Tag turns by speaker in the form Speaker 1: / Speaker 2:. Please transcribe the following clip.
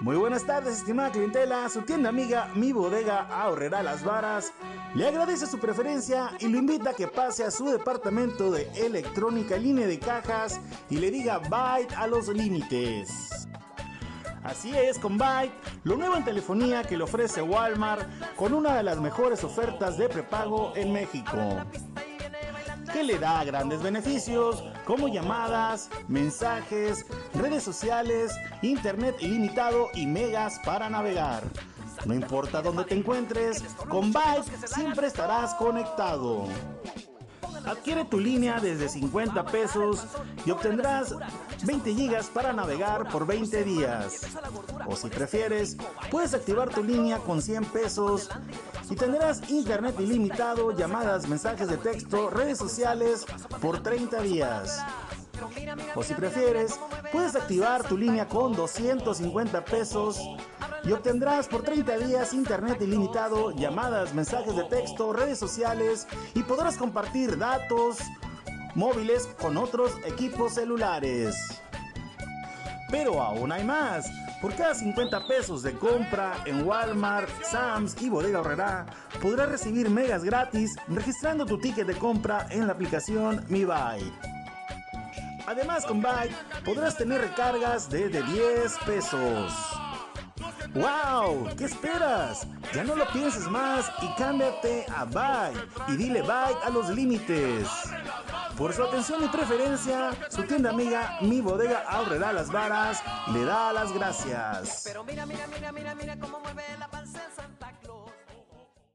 Speaker 1: Muy buenas tardes, estimada clientela. Su tienda amiga Mi Bodega Ahorrará las Varas le agradece su preferencia y lo invita a que pase a su departamento de electrónica línea de cajas y le diga bye a los límites. Así es, con Byte, lo nuevo en telefonía que le ofrece Walmart con una de las mejores ofertas de prepago en México que le da grandes beneficios como llamadas, mensajes, redes sociales, internet ilimitado y megas para navegar. No importa dónde te encuentres, con Byte siempre estarás conectado. Adquiere tu línea desde 50 pesos y obtendrás 20 gigas para navegar por 20 días. O si prefieres, puedes activar tu línea con 100 pesos y tendrás internet ilimitado, llamadas, mensajes de texto, redes sociales por 30 días. O si prefieres, puedes activar tu línea con 250 pesos y obtendrás por 30 días internet ilimitado, llamadas, mensajes de texto, redes sociales y podrás compartir datos móviles con otros equipos celulares. Pero aún hay más. Por cada 50 pesos de compra en Walmart, Sam's y Bodega Horrera, podrás recibir megas gratis registrando tu ticket de compra en la aplicación Mi Buy. Además, con Buy podrás tener recargas de 10 pesos. ¡Wow! ¿Qué esperas? Ya no lo pienses más y cámbiate a Buy y dile bye a los límites. Por su atención y preferencia, su tienda amiga Mi Bodega Ahorrará las Varas le da las gracias. Pero mira, mira, mira, mira, mira cómo mueve la